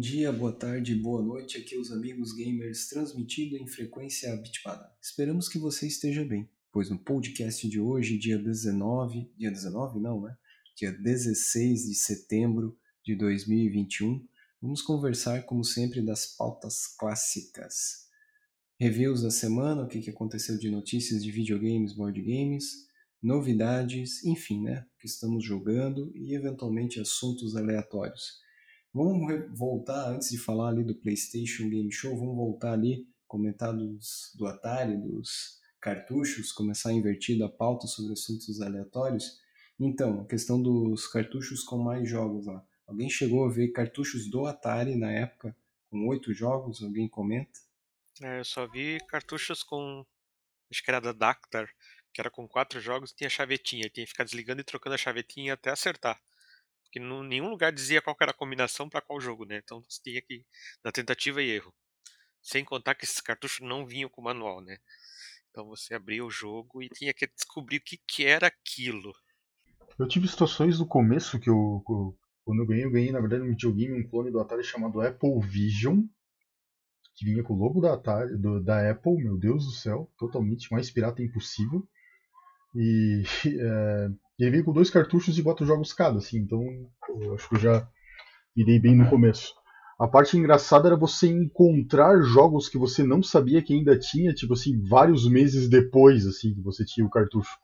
dia, boa tarde, boa noite. Aqui os amigos gamers transmitido em frequência bitpada. Esperamos que você esteja bem, pois no podcast de hoje, dia 19, dia 19 não, né? Dia 16 de setembro de 2021, vamos conversar como sempre das pautas clássicas. Reviews da semana, o que aconteceu de notícias de videogames, board games, novidades, enfim, né? O que estamos jogando e eventualmente assuntos aleatórios. Vamos voltar, antes de falar ali do PlayStation Game Show, vamos voltar ali, comentar dos, do Atari, dos cartuchos, começar a invertir a pauta sobre assuntos aleatórios. Então, a questão dos cartuchos com mais jogos lá. Alguém chegou a ver cartuchos do Atari na época, com oito jogos? Alguém comenta? É, eu só vi cartuchos com. Acho que era da Dactar, que era com quatro jogos, tinha chavetinha, tinha que ficar desligando e trocando a chavetinha até acertar. Porque em nenhum lugar dizia qual era a combinação para qual jogo, né? Então você tinha que na tentativa e erro. Sem contar que esses cartuchos não vinham com manual, né? Então você abria o jogo e tinha que descobrir o que, que era aquilo. Eu tive situações no começo que eu, quando eu ganhei, eu ganhei na verdade um videogame, um clone do Atari chamado Apple Vision, que vinha com o logo da Atari, do, da Apple, meu Deus do céu, totalmente mais pirata impossível. E é, e ele veio com dois cartuchos e quatro jogos cada, assim, então eu acho que eu já irei bem no começo. A parte engraçada era você encontrar jogos que você não sabia que ainda tinha, tipo assim, vários meses depois, assim, que você tinha o cartucho.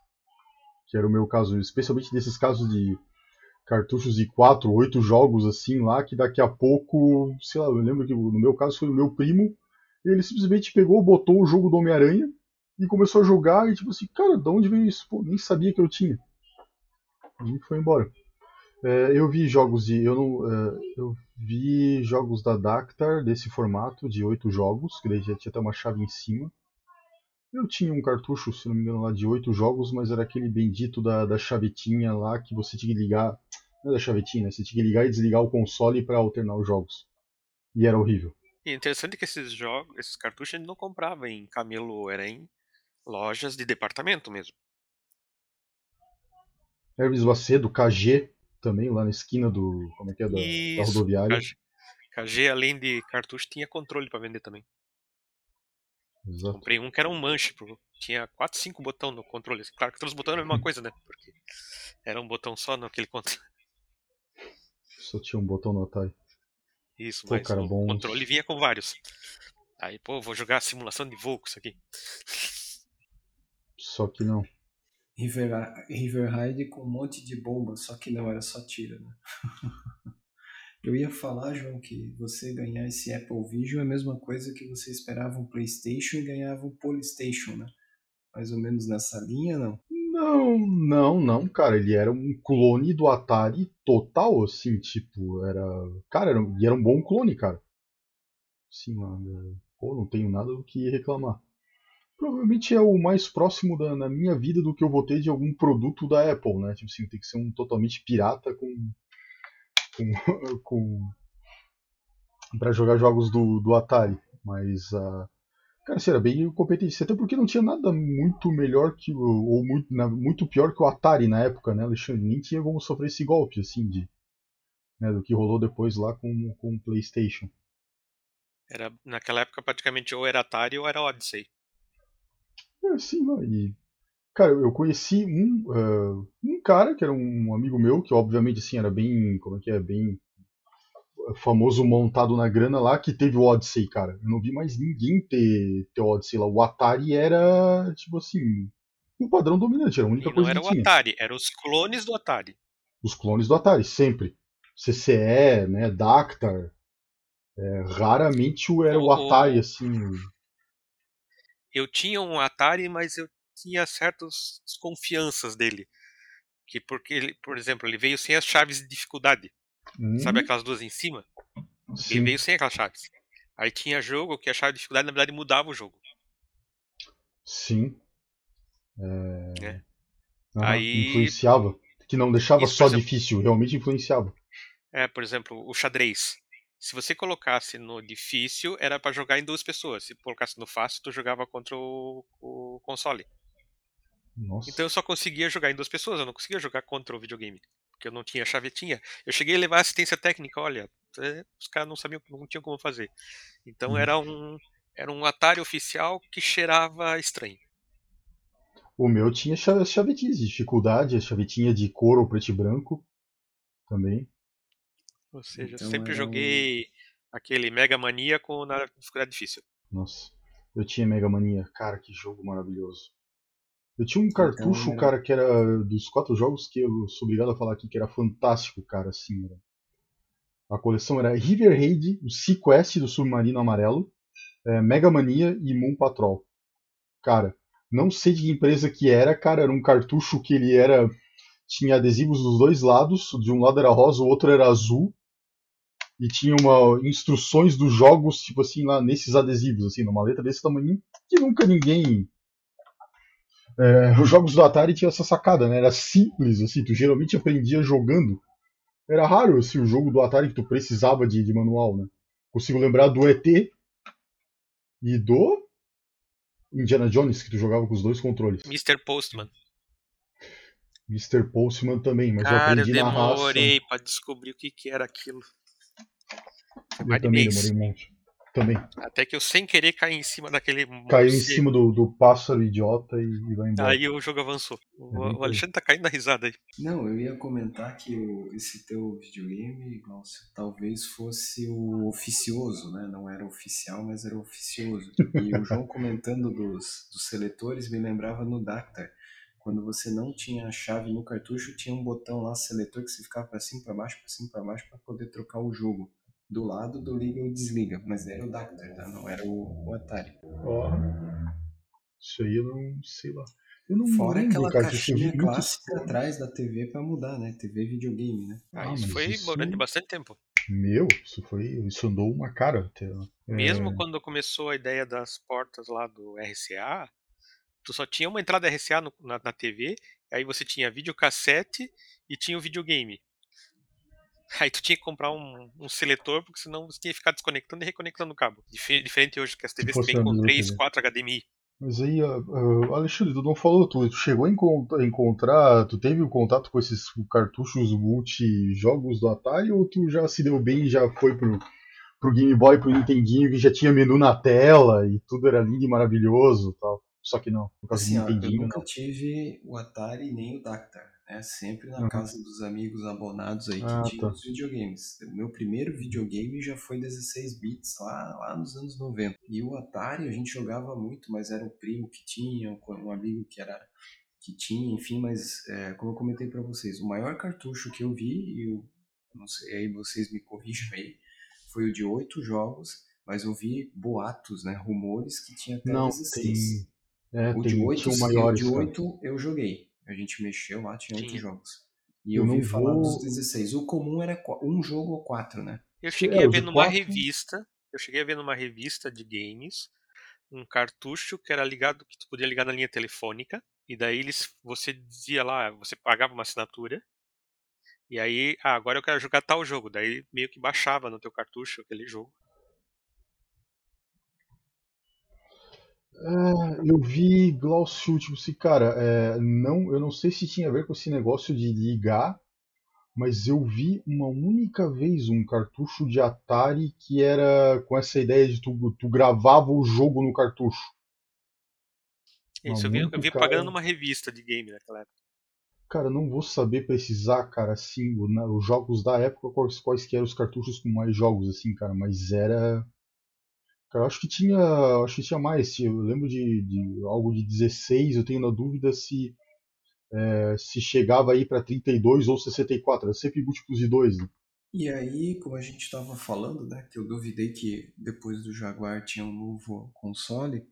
Que era o meu caso, especialmente nesses casos de cartuchos de quatro, oito jogos, assim, lá, que daqui a pouco, sei lá, eu lembro que no meu caso foi o meu primo, ele simplesmente pegou, botou o jogo do Homem-Aranha e começou a jogar e tipo assim, cara, de onde veio isso? Pô, nem sabia que eu tinha e foi embora. É, eu vi jogos. Eu, não, é, eu vi jogos da Dactar desse formato, de oito jogos, que daí já tinha até uma chave em cima. Eu tinha um cartucho, se não me engano, lá de oito jogos, mas era aquele bendito da, da chavetinha lá que você tinha que ligar. Não é da chavetinha, né? Você tinha que ligar e desligar o console para alternar os jogos. E era horrível. E interessante que esses jogos, esses cartuchos a gente não comprava em camelô, era em lojas de departamento mesmo. Hermes Macedo, KG, também lá na esquina do. Como é que é? Da, Isso, da rodoviária. KG, KG, além de cartucho, tinha controle para vender também. Exato. Comprei um que era um manche, tinha 4, 5 botões no controle. Claro que todos os botões eram a mesma coisa, né? Porque era um botão só naquele controle. Só tinha um botão no Atari. Isso, pô, mas cara, o bom... controle vinha com vários. Aí, pô, vou jogar simulação de voo com isso aqui. Só que não. River, Riverhide com um monte de bomba, só que não, era só tiro, né? Eu ia falar, João, que você ganhar esse Apple Vision é a mesma coisa que você esperava um PlayStation e ganhava um Polystation, né? Mais ou menos nessa linha, não? Não, não, não, cara. Ele era um clone do Atari total, assim, tipo, era. Cara, era, era um bom clone, cara. Sim, mano. Pô, não tenho nada do que reclamar provavelmente é o mais próximo da, na minha vida do que eu vou ter de algum produto da Apple, né? Tipo assim, tem que ser um totalmente pirata com. com. com para jogar jogos do, do Atari. Mas. Uh, cara, assim, era bem competente. Até porque não tinha nada muito melhor que. ou muito, muito pior que o Atari na época, né, Alexandre? Nem tinha como sofrer esse golpe, assim, de. Né, do que rolou depois lá com, com o PlayStation. Era, naquela época praticamente ou era Atari ou era Odyssey. É, sim, e, cara, eu conheci um, uh, um cara que era um amigo meu, que obviamente assim, era bem, como é que é, bem famoso montado na grana lá, que teve o Odyssey, cara. Eu não vi mais ninguém ter, ter o Odyssey lá. O Atari era, tipo assim, o padrão dominante, era a única e coisa não era o Atari, eram os clones do Atari. Os clones do Atari, sempre. CCE, né, Dactar. É, raramente era o, o Atari, assim eu tinha um Atari, mas eu tinha certas desconfianças dele. Que porque ele, por exemplo, ele veio sem as chaves de dificuldade. Hum. Sabe aquelas duas em cima? Sim. Ele veio sem aquelas chaves. Aí tinha jogo que a chave de dificuldade na verdade mudava o jogo. Sim. É... É. Aí... Influenciava. Que não deixava Isso, só exemplo... difícil, realmente influenciava. É, por exemplo, o xadrez. Se você colocasse no difícil, era para jogar em duas pessoas. Se colocasse no fácil, tu jogava contra o, o console. Nossa. Então eu só conseguia jogar em duas pessoas, eu não conseguia jogar contra o videogame. Porque eu não tinha chavetinha. Eu cheguei a levar assistência técnica, olha, é, os caras não sabiam, não tinham como fazer. Então Uhum. era um era um Atari oficial que cheirava estranho. O meu tinha cha- as chavetinhas de dificuldade, a chavetinha de couro preto e branco também. Ou seja, Então sempre um- joguei aquele Mega Mania com na dificuldade difícil. Nossa, eu tinha Mega Mania. Cara, que jogo maravilhoso. Eu tinha um cartucho, era- cara, que era dos quatro jogos que eu sou obrigado a falar aqui, que era fantástico, cara, assim. Era. A coleção era River Raid, o Sequest do Submarino Amarelo, é, Mega Mania e Moon Patrol. Cara, não sei de que empresa que era, cara, era um cartucho que ele era. Tinha adesivos dos dois lados, de um lado era rosa, o outro era azul. E tinha uma instruções dos jogos, tipo assim, lá nesses adesivos, assim, numa letra desse tamanho, que nunca ninguém. É, os jogos do Atari tinham essa sacada, né? Era simples, assim, tu geralmente aprendia jogando. Era raro assim, o jogo do Atari que tu precisava de, de manual, né? Consigo lembrar do ET e do Indiana Jones, que tu jogava com os dois controles. Mr. Postman. Mr. Postman também, mas eu Cara, eu aprendi na raça. demorei pra descobrir o que, que era aquilo. Foi Eu mais de também mês. demorei um monte. Também. Até que eu sem querer caí em cima daquele Caiu em cima do, do pássaro idiota e, e vai embora. Aí o jogo avançou. O, É o Alexandre tá caindo na risada aí. Não, eu ia comentar que o- esse teu videogame, Glaucio, talvez fosse o oficioso, né? Não era oficial, mas era oficioso. E o João comentando dos, dos seletores me lembrava no Dactar. Quando você não tinha a chave no cartucho, tinha um botão lá, seletor, que você ficava para cima, para baixo, para cima, para baixo, para poder trocar o jogo. Do lado do liga e desliga. Mas era o Dactar, tá? Não era o, o Atari. Ó, isso aí eu não sei lá. Eu não Fora lembro, aquela cara, caixinha clássica atrás da TV para mudar, né? TV videogame, né? Ah, Ah, isso foi isso- durante bastante tempo. Meu, isso foi. Isso andou uma cara até. É, Mesmo quando começou a ideia das portas lá do RCA, tu só tinha uma entrada RCA no- na, na TV, aí você tinha videocassete e tinha o videogame. Aí tu tinha que comprar um, um seletor, porque senão você tinha que ficar desconectando e reconectando o cabo. Dif- diferente hoje que as TVs fosse vêm com mesma 3, TV. 4 HDMI. Mas aí, ah, Alexandre, tu não falou, tu, tu chegou a encont- encontrar, tu teve o contato com esses cartuchos multi-jogos do Atari ou tu já se deu bem e já foi pro, pro Game Boy, pro Nintendinho, que já tinha menu na tela e tudo era lindo e maravilhoso e tal? Só que não, no caso Assim, do ó, eu Nintendinho, nunca não. tive o Atari nem o Dactar, né? Sempre na Uhum. casa dos amigos abonados aí que Ah, tinham tá. os videogames. O meu primeiro videogame já foi 16 bits lá, lá nos anos 90. E o Atari a gente jogava muito, mas era o primo que tinha, um um amigo que era que tinha, enfim, mas é, como eu comentei pra vocês, o maior cartucho que eu vi, e eu não sei, aí vocês me corrijam aí, foi o de oito jogos, mas eu vi boatos, né, rumores que tinha até Não, 16. tem. É, O tem, de 8, tinham maiores. de cara. 8 eu joguei. A gente mexeu lá, tinha 8 Tinha. jogos. E Eu eu, não vi falar vou- dos 16. O comum era um jogo ou quatro, né? Eu É, cheguei a o ver numa quatro- revista, eu cheguei a ver numa revista de games um cartucho que era ligado, que tu podia ligar na linha telefônica, e daí eles, você dizia lá, você pagava uma assinatura, e aí, ah, agora eu quero jogar tal jogo, daí meio que baixava no teu cartucho aquele jogo. É, eu vi Glaucio, tipo assim, cara, é, não, eu não sei se tinha a ver com esse negócio de ligar, mas eu vi uma única vez um cartucho de Atari que era com essa ideia de tu, tu gravava o jogo no cartucho. Isso, eu vi, eu vi cara. pagando numa revista de game naquela época. Cara, não vou saber precisar, cara, assim, na- os jogos da época, quais, quais que eram os cartuchos com mais jogos, assim, cara, mas era. Cara, acho que tinha. Acho que tinha mais. Eu lembro de, de algo de 16, eu tenho na dúvida se. é, se chegava aí pra 32 ou 64, era sempre múltiplos de 2. Né? E aí, como a gente estava falando, né? Que eu duvidei que depois do Jaguar tinha um novo console.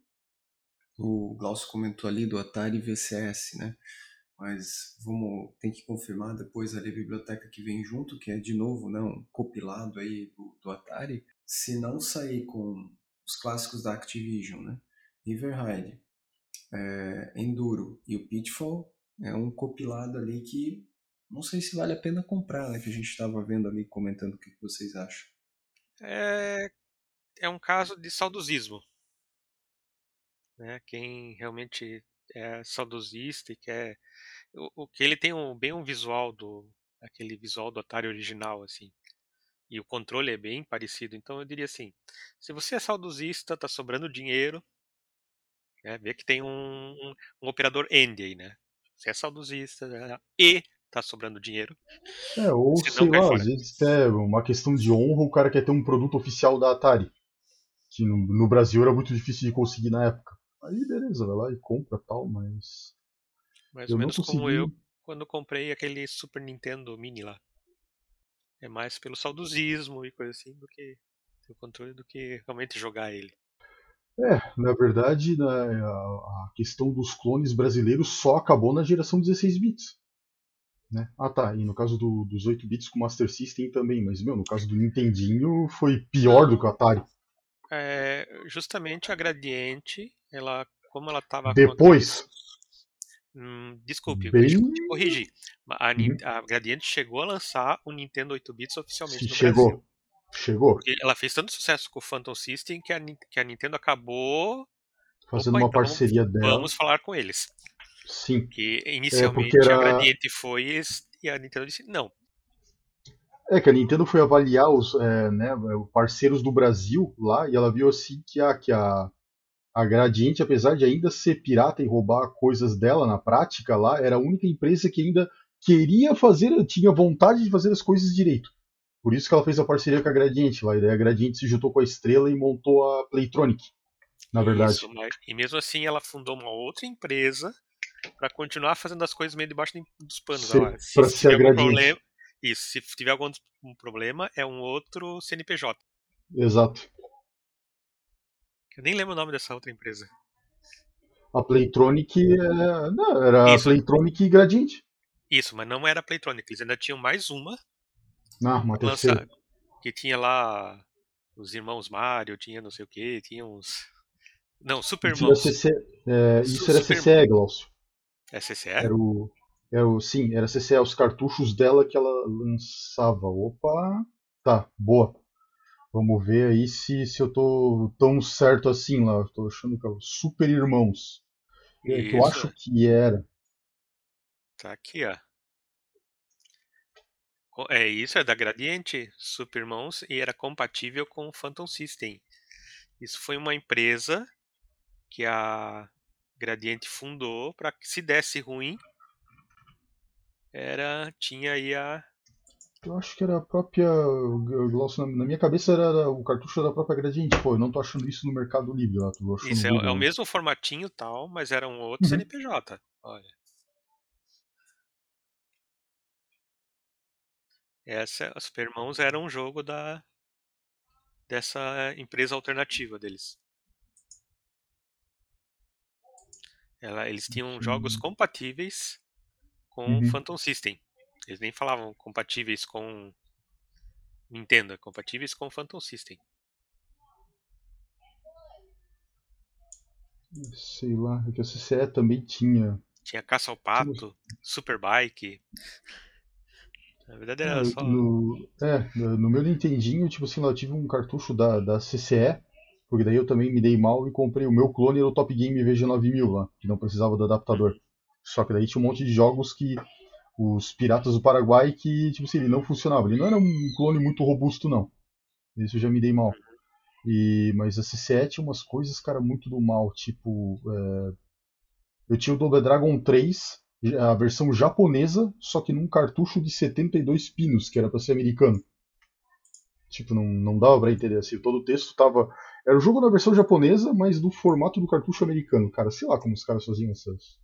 O Glaucio comentou ali do Atari VCS, né? Mas vamos tem que confirmar depois ali a biblioteca que vem junto, que é de novo né, um compilado aí do, do Atari. Se não sair com os clássicos da Activision, né? River Raid, é, Enduro e o Pitfall, é um compilado ali que não sei se vale a pena comprar, né? Que a gente estava vendo ali, comentando o que que vocês acham. É, é um caso de saudosismo. Né? Quem realmente é saudosista e quer. O, o que ele tem um, bem um visual do. aquele visual do Atari original, assim. E o controle é bem parecido. Então eu diria assim: se você é saudosista, tá sobrando dinheiro, né, vê que tem um, um, um operador end aí, né? Você é saudosista né, e tá sobrando dinheiro. É, ou sei lá, fora. às vezes é uma questão de honra, o cara quer ter um produto oficial da Atari. Que no, no Brasil era muito difícil de conseguir na época. Aí beleza, vai lá e compra tal, mas. Mais ou menos consegui... como eu quando comprei aquele Super Nintendo Mini lá. É mais pelo saudosismo e coisa assim do que ter o controle do que realmente jogar ele. É, na verdade, na, a, questão dos clones brasileiros só acabou na geração 16 bits. Né? Ah tá, e no caso do, dos 8 bits com Master System também, mas meu, no caso do Nintendinho foi pior do que o Atari. É, justamente a Gradiente, ela, como ela estava depois Hum, desculpe, Bem... eu te corrigir. A, uhum. a Gradiente chegou a lançar o Nintendo 8 bits oficialmente no chegou. Brasil. Chegou. Porque ela fez tanto sucesso com o Phantom System que a, que a Nintendo acabou fazendo Opa, uma então parceria dela. Vamos falar com eles. Sim. Que inicialmente é era... a Gradiente foi e a Nintendo disse não. É que a Nintendo foi avaliar os é, né, parceiros do Brasil lá e ela viu assim que a, que a a Gradiente, apesar de ainda ser pirata e roubar coisas dela na prática lá, era a única empresa que ainda queria fazer, tinha vontade de fazer as coisas direito. Por isso que ela fez a parceria com a Gradiente lá. E daí a Gradiente se juntou com a Estrela e montou a Playtronic, na verdade. Isso, mas, e mesmo assim ela fundou uma outra empresa para continuar fazendo as coisas meio debaixo dos panos. Para ser a Gradiente. Problema, isso, se tiver algum problema, é um outro CNPJ. Exato. Eu nem lembro o nome dessa outra empresa. A Playtronic é... não, era Isso. a Playtronic e Gradiente. Isso, mas não era a Playtronic, eles ainda tinham mais uma. Ah, uma terceira. Que tinha lá os irmãos Mario, tinha não sei o que, tinha uns. Não, Super Irmãos. CC... É, isso era Super... CCE, Glaucio. É CCE? Era o... Era o... Sim, era CCE, os cartuchos dela que ela lançava. Opa! Tá, boa. Vamos ver aí se, se eu tô tão certo assim lá. tô achando que é o Super Irmãos. É, que eu acho que era. Tá aqui, ó. É isso, é da Gradiente Super Irmãos e era compatível com o Phantom System. Isso foi uma empresa que a Gradiente fundou para que se desse ruim, era tinha aí a eu acho que era a própria. na minha cabeça era o cartucho da própria Gradiente. Pô, eu não tô achando isso no Mercado Livre lá. Tô isso, é, é, o mesmo formatinho tal, mas era um outro uhum. CNPJ. Olha. Essa, os Super Irmãos era um jogo da dessa empresa alternativa deles. Ela, eles tinham jogos compatíveis com uhum. Phantom System. Eles nem falavam compatíveis com Nintendo, compatíveis com Phantom System. Sei lá, é que a CCE também tinha. Tinha Caça ao Pato. Superbike. Na verdade era é, só. No, é, no meu Nintendinho, tipo assim, lá eu tive um cartucho da, da CCE, porque daí eu também me dei mal e comprei o meu clone era o Top Game VG9000 lá, que não precisava do adaptador. Só que daí tinha um monte de jogos que os Piratas do Paraguai que, tipo assim, ele não funcionava. Ele não era um clone muito robusto, não. Isso eu já me dei mal. E, mas a C7 tinha umas coisas, cara, muito do mal. Tipo, é... eu tinha o Double Dragon 3, a versão japonesa, só que num cartucho de 72 pinos, que era para ser americano. Tipo, não, não dava pra entender assim. Todo o texto tava. Era o jogo na versão japonesa, mas do formato do cartucho americano. Cara, sei lá como os caras faziam essas.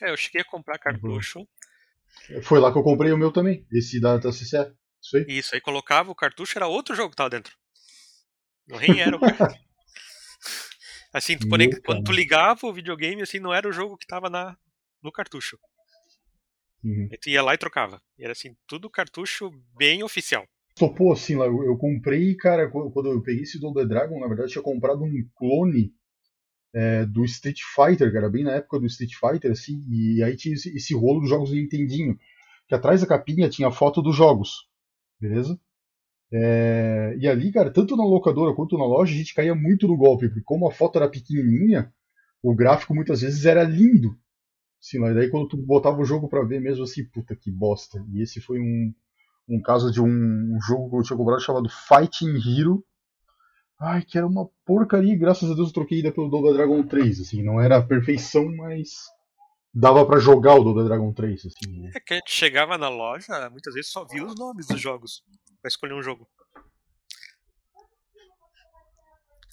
É, eu cheguei a comprar cartucho. Foi lá que eu comprei o meu também, esse da, da CCE. Isso aí. Isso, aí colocava o cartucho, era outro jogo que tava dentro. Não nem era o cartucho. assim, tu conect... quando tu ligava o videogame, assim, não era o jogo que tava na... no cartucho. Uhum. Aí tu ia lá e trocava. E era assim, tudo cartucho bem oficial. Topou assim lá, eu, eu comprei, cara, quando eu peguei esse Double Dragon, na verdade eu tinha comprado um clone é, do Street Fighter, cara, bem na época do Street Fighter, assim, e aí tinha esse, esse rolo dos jogos do Nintendinho, que atrás da capinha tinha foto dos jogos, beleza? É, e ali, cara, tanto na locadora quanto na loja, a gente caía muito no golpe, porque como a foto era pequenininha, o gráfico muitas vezes era lindo. Assim, daí quando tu botava o jogo para ver mesmo assim, puta que bosta. E esse foi um, um caso de um, um jogo que eu tinha comprado chamado Fighting Hero. Ai, que era uma porcaria, graças a Deus eu troquei ainda pelo Double Dragon 3, assim, não era a perfeição, mas dava para jogar o Double Dragon 3, assim. Né? É que a gente chegava na loja, muitas vezes só via os nomes dos jogos para escolher um jogo.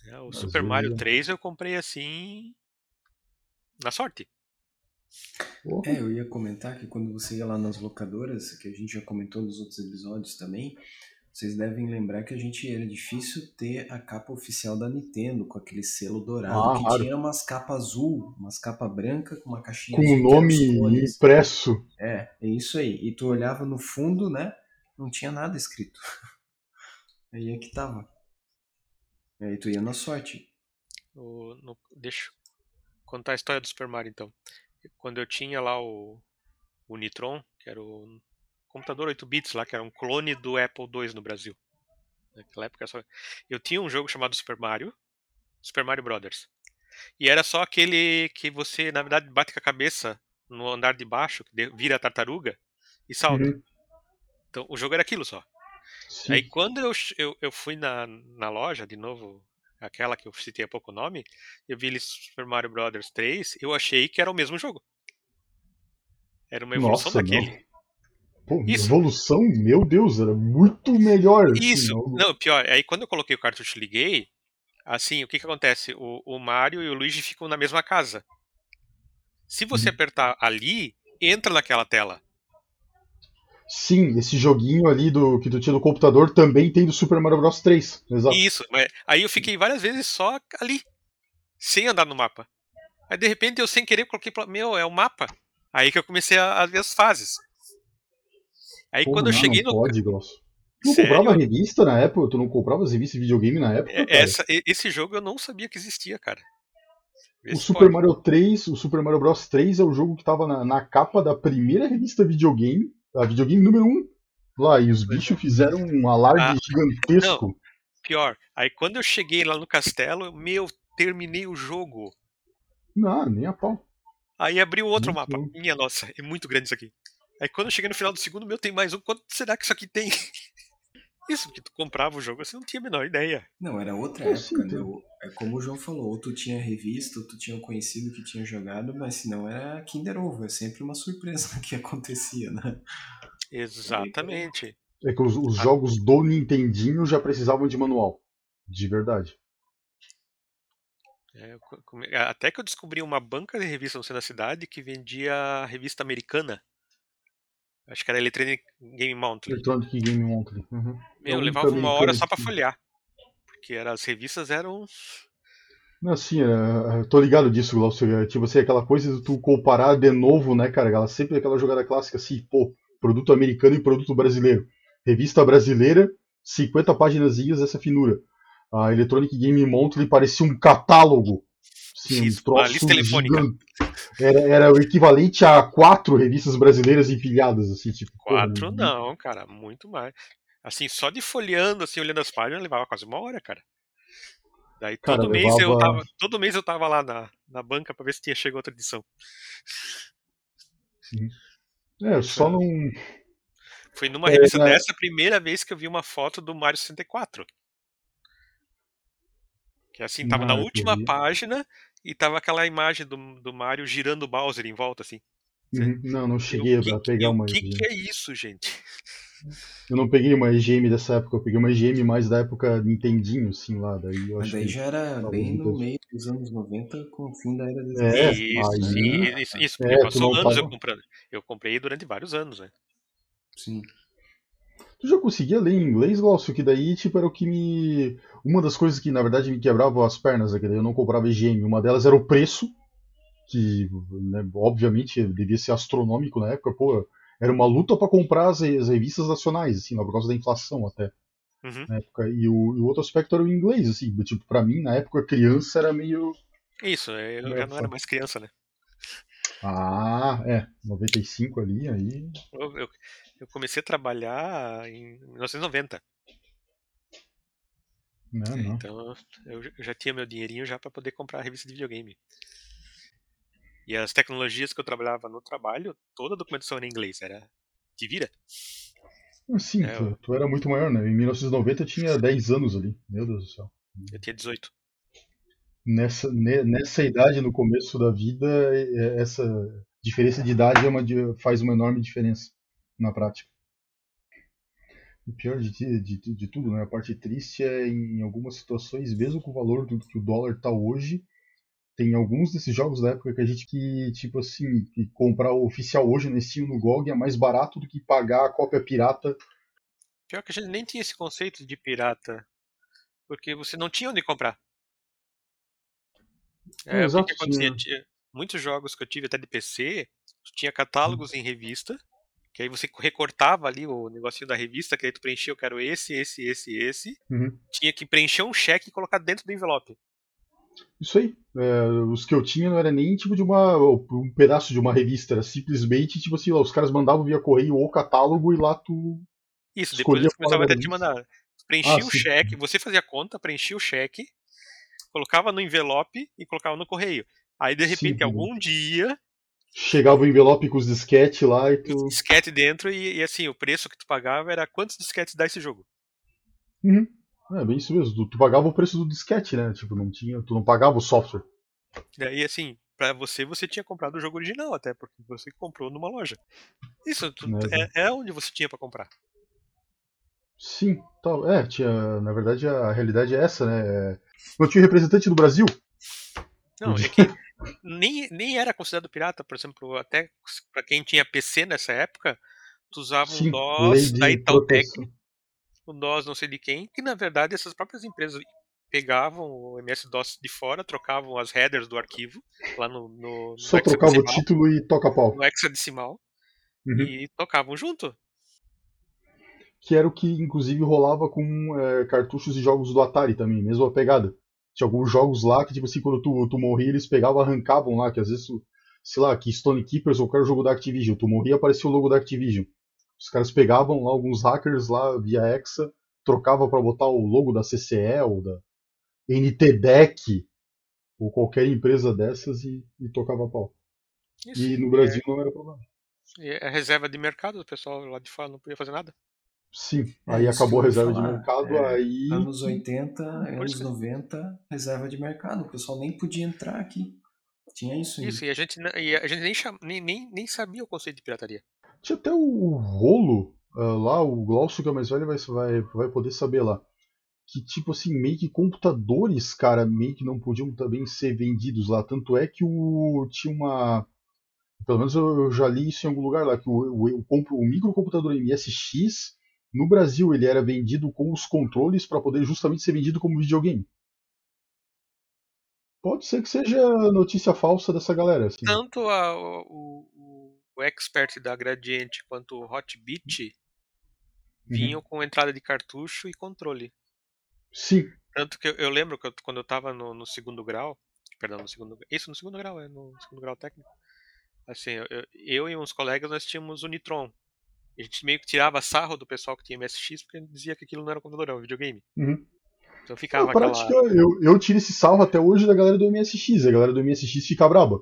É, o Às Super vezes Mario é. 3 eu comprei assim. Na sorte. É, eu ia comentar que quando você ia lá nas locadoras, que a gente já comentou nos outros episódios também, vocês devem lembrar que a gente era difícil ter a capa oficial da Nintendo, com aquele selo dourado, Ah, que claro. tinha umas capas azul, umas capas branca com uma caixinha Com azul, o nome impresso. É, é isso aí. E tu olhava no fundo, né? Não tinha nada escrito. Aí é que tava. E aí tu ia na sorte. O, no- deixa eu contar a história do Super Mario então. Quando eu tinha lá o, o Nitron, que era o computador 8 bits lá, que era um clone do Apple II no Brasil. Naquela época só. Eu tinha um jogo chamado Super Mario, Super Mario Brothers. E era só aquele que você, na verdade, bate com a cabeça no andar de baixo, que vira a tartaruga e salta. Uhum. Então o jogo era aquilo só. Sim. Aí quando eu, eu, eu fui na, na loja, de novo, aquela que eu citei há pouco o nome, eu vi ali Super Mario Brothers 3, eu achei que era o mesmo jogo. Era uma evolução Nossa, daquele. não. Pô, Isso. evolução, meu Deus, era muito melhor. assim, Isso, não- não, pior, aí quando eu coloquei o cartucho e liguei, assim, o que que acontece? O, o Mario e o Luigi ficam na mesma casa. Se você Uhum. apertar ali, entra naquela tela. Sim, esse joguinho ali do que tu tinha no computador também tem do Super Mario Bros 3. Exato. Isso, mas aí eu fiquei várias vezes só ali, sem andar no mapa. Aí de repente eu sem querer coloquei, meu, é o mapa. Aí que eu comecei a, a ver as fases. Aí Porra, quando eu não, cheguei não no. pode, Glaucio. Tu não Sério? comprava revista na época? Tu não comprava as revistas de videogame na época? É-? Essa, esse jogo eu não sabia que existia, cara. Vê O Super pode. Mario 3, o Super Mario Bros 3 é o jogo que tava na, na capa da primeira revista videogame, a videogame número 1. Lá, e os bichos fizeram um alarde Ah, gigantesco. Pior, aí quando eu cheguei lá no castelo, meu, terminei o jogo. Não, nem a pau. Aí abriu outro Muito mapa. bom. Minha nossa, é muito grande isso aqui. Aí quando eu cheguei no final do segundo, meu, tem mais um. Quanto será que isso aqui tem? Isso, porque tu comprava o jogo, você não tinha a menor ideia. Não, era outra Eu época, sinto. né? O- É como o João falou, ou tu tinha revista, ou tu tinha um conhecido que tinha jogado, mas se não era Kinder Ovo, é sempre uma surpresa que acontecia, né? Exatamente. É que os, os Ah. jogos do Nintendinho já precisavam de manual. De verdade. É, até que eu descobri uma banca de revista no centro da cidade que vendia revista americana. Acho que era Electronic Game Monthly. Electronic Game Monthly. Uhum. Meu, eu única levava uma hora só pra que- folhear. Porque era, as revistas eram. Não, assim, é, tô ligado disso, Glaucio. É, tipo assim, aquela coisa de tu comparar de novo, né, cara? Ela sempre aquela jogada clássica assim, pô, produto americano e produto brasileiro. Revista brasileira, 50 páginas essa finura. A Electronic Game Monthly parecia um catálogo. Um Isso, uma lista telefônica. Era, era o equivalente a quatro revistas brasileiras empilhadas, assim, tipo. Quatro não, cara, muito mais. Assim, só de folheando, assim, olhando as páginas, levava quase uma hora, cara. Daí Cara, todo mês eu levava- tava. Todo mês eu tava lá na, na banca pra ver se tinha chegado outra edição. É, eu só não. Foi numa É, revista né? dessa a primeira vez que eu vi uma foto do Mario 64. Que assim, tava na Ah, última entendi. página e tava aquela imagem do, do Mario girando o Bowser em volta, assim. Uhum, Não, não cheguei Eu, que, a pegar eu, uma O que, é isso, gente? Eu não peguei uma EGM dessa época, eu peguei uma EGM mais da época Nintendinho, assim, lá. Daí eu Mas daí que. já era bem no meio dos anos 90, com o fim da era dos É, isso, aí- sim, isso, isso, porque É, passou anos eu comprando. Eu comprei durante vários anos, né? Sim. Tu já conseguia ler em inglês, Glaucio? Que daí, tipo, era o que me. Uma das coisas que, na verdade, me quebrava as pernas, é que daí eu não comprava EGM. Uma delas era o preço, que, né, obviamente, devia ser astronômico na época, pô. Era uma luta pra comprar as, as revistas nacionais, assim, por causa da inflação até. Uhum. Na época. E o, e o outro aspecto era o inglês, assim. Tipo, pra mim, na época, criança era meio. Isso, eu já não era mais criança, né? Ah, é, 95 ali, aí. Eu, eu, eu comecei a trabalhar em 1990. Não, não. Então eu já- tinha meu dinheirinho já para poder comprar a revista de videogame. E as tecnologias que eu trabalhava no trabalho, toda a documentação era em inglês, era de vira. Sim, É, tu, tu era muito maior, né? Em 1990 eu tinha 10 anos ali. Meu Deus do céu. Eu tinha 18. Nessa, ne- nessa idade, no começo da vida, essa diferença de idade é uma, faz uma enorme diferença na prática. O pior de, de, de tudo, né? A parte triste é em algumas situações, mesmo com o valor do que o dólar tá hoje, tem alguns desses jogos da época que a gente que, tipo assim, que comprar o oficial hoje na Steam no GOG é mais barato do que pagar a cópia pirata. Pior que a gente nem tinha esse conceito de pirata. Porque você não tinha onde comprar. É, o que, acontecia? tinha- muitos jogos que eu tive até de PC, tinha catálogos em revista, que aí você recortava ali o negocinho da revista, que aí tu preenchia, eu quero esse, esse, esse, esse. Uhum. Tinha que preencher um cheque e colocar dentro do envelope. Isso aí. É, os que eu tinha não era nem tipo de uma um pedaço de uma revista, era simplesmente tipo assim, lá, os caras mandavam via correio ou catálogo e lá tu Isso, depois eles começavam até te mandar. Preenchia Ah, o sim. cheque, você fazia a conta, preenchia o cheque, colocava no envelope e colocava no correio. Aí de Sim, repente, entendeu. algum dia, chegava o envelope com os disquete lá e tu. disquete dentro e, e assim, o preço que tu pagava era quantos disquetes dá esse jogo. Uhum. É bem isso mesmo. Tu, tu pagava o preço do disquete, né? Tipo, não tinha, tu não pagava o software. Daí, assim, pra você, você tinha comprado o jogo original até, porque você comprou numa loja. Isso tu- Né, é, é onde você tinha pra comprar. Sim, tal. É, tinha. Na verdade a realidade é essa, né? Não tinha representante do Brasil. Não, é que nem, nem era considerado pirata, por exemplo, até pra quem tinha PC nessa época, tu usava um Sim, DOS da Itautec, proteção. o DOS não sei de quem, que na verdade essas próprias empresas pegavam o MS-DOS de fora, trocavam as headers do arquivo lá no, no, no Só trocava o título e toca pau. no hexadecimal Uhum. e tocavam junto. Que era o que inclusive rolava com é, cartuchos de jogos do Atari também, mesma pegada. Tinha alguns jogos lá que, tipo assim, quando tu, tu morria, eles pegavam arrancavam lá, que às vezes, sei lá, que Stone Keepers ou qualquer jogo da Activision. Tu morria aparecia o logo da Activision. Os caras pegavam lá alguns hackers lá via Hexa, trocava pra botar o logo da CCE ou da NTDEC ou qualquer empresa dessas e, e tocava pau. Isso. E no Brasil não era problema. E a reserva de mercado, o pessoal lá de fora não podia fazer nada. Sim, É aí acabou a reserva de mercado, É, aí. Anos 80, Por anos isso que- 90, reserva de mercado. O pessoal nem podia entrar aqui. Tinha isso ainda. Isso, e a gente, e a gente nem, cham- nem, nem, nem sabia o conceito de pirataria. Tinha até o rolo ah, lá, o Glaucio que é mais velho vai, vai, vai poder saber lá. Que tipo assim, meio que computadores, cara, meio que não podiam também ser vendidos lá. Tanto é que o tinha uma. Pelo menos eu, eu já li isso em algum lugar lá, que o, o, o, o microcomputador MSX, no Brasil, ele era vendido com os controles para poder justamente ser vendido como videogame. Pode ser que seja notícia falsa dessa galera, assim. Tanto a- o, o, o expert da Gradiente quanto o Hotbit vinham com entrada de cartucho e controle. Sim, Tanto que eu, eu lembro que eu- quando eu tava no, no segundo grau, perdão, no segundo isso no segundo grau, é no segundo grau técnico. Assim, eu, eu- eu e uns colegas nós tínhamos o Nitron. A gente meio que tirava sarro do pessoal que tinha MSX porque dizia que aquilo não era um computador, era um videogame. Uhum. Então Na ficava prática, aquela. eu, eu tiro esse salvo até hoje da galera do MSX. A galera do MSX fica braba.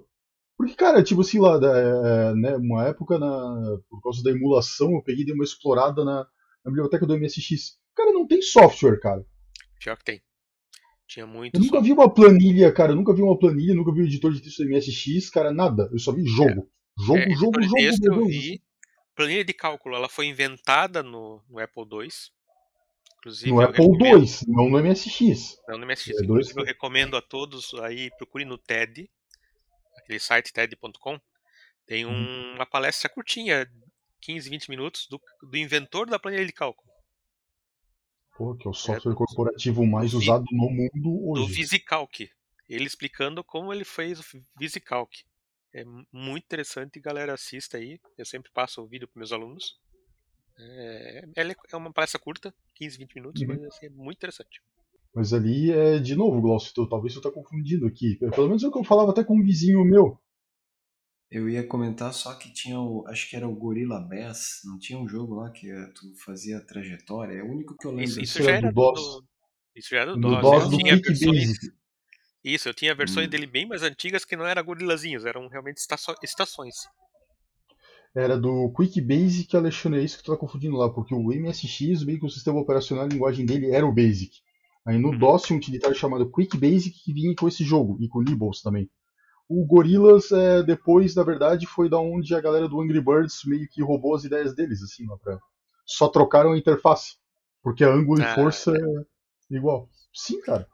Porque, cara, tipo assim, lá, da- é, né, uma época, na, por causa da emulação, eu peguei e dei uma explorada na, na biblioteca do MSX. Cara, não tem software, cara. Pior que tem. Tinha muito. Eu nunca só. vi uma planilha, cara. Eu nunca vi uma planilha, nunca vi um editor de texto do MSX, cara, nada. Eu só vi jogo. Jogo, É, jogo, de jogo, texto meu eu vi. Planilha de cálculo, ela foi inventada no, no Apple II. Inclusive, No Apple recomendo- II, não no MSX. Não, no MSX. É, dois eu recomendo a todos aí, procure no TED, aquele site TED.com. Tem um- Uhum. uma palestra curtinha, 15, 20 minutos, do, do inventor da planilha de cálculo, Pô, que é o software do- corporativo mais do usado no mundo do hoje. VisiCalc. Ele explicando como ele fez o VisiCalc. É mu- muito interessante, galera, assista aí. Eu sempre passo o vídeo para meus alunos. É, ela é- é uma palestra curta, 15, 20 minutos, Uhum. mas assim, é muito interessante. Mas ali é, de novo, Glaucio, tu- talvez tu tá confundindo aqui. Pelo menos é o que eu falava até com um vizinho meu. Eu ia comentar só que tinha o. Acho que era o Gorilla Bass. Não tinha um jogo lá que eh, tu fazia trajetória. É o único que eu lembro. Isso, isso Isso já era do do, DOS. do- Isso já era do No DOS. DOS eu do Basic. Isso, eu tinha versões Hum. dele bem mais antigas que não eram gorilazinhas, eram realmente estações. era do Quick Basic Alexandre, é isso que tu tá confundindo lá, porque o MSX, meio que o sistema operacional, a linguagem dele era o Basic. Aí no DOS tinha um utilitário chamado Quick Basic que vinha com esse jogo, e com Nibbles também. O Gorillaz, é, depois, na verdade, foi da onde a galera do Angry Birds meio que roubou as ideias deles, assim, lá pra... Só trocaram a interface. Porque a ângulo Ah, e força é igual. Sim, cara.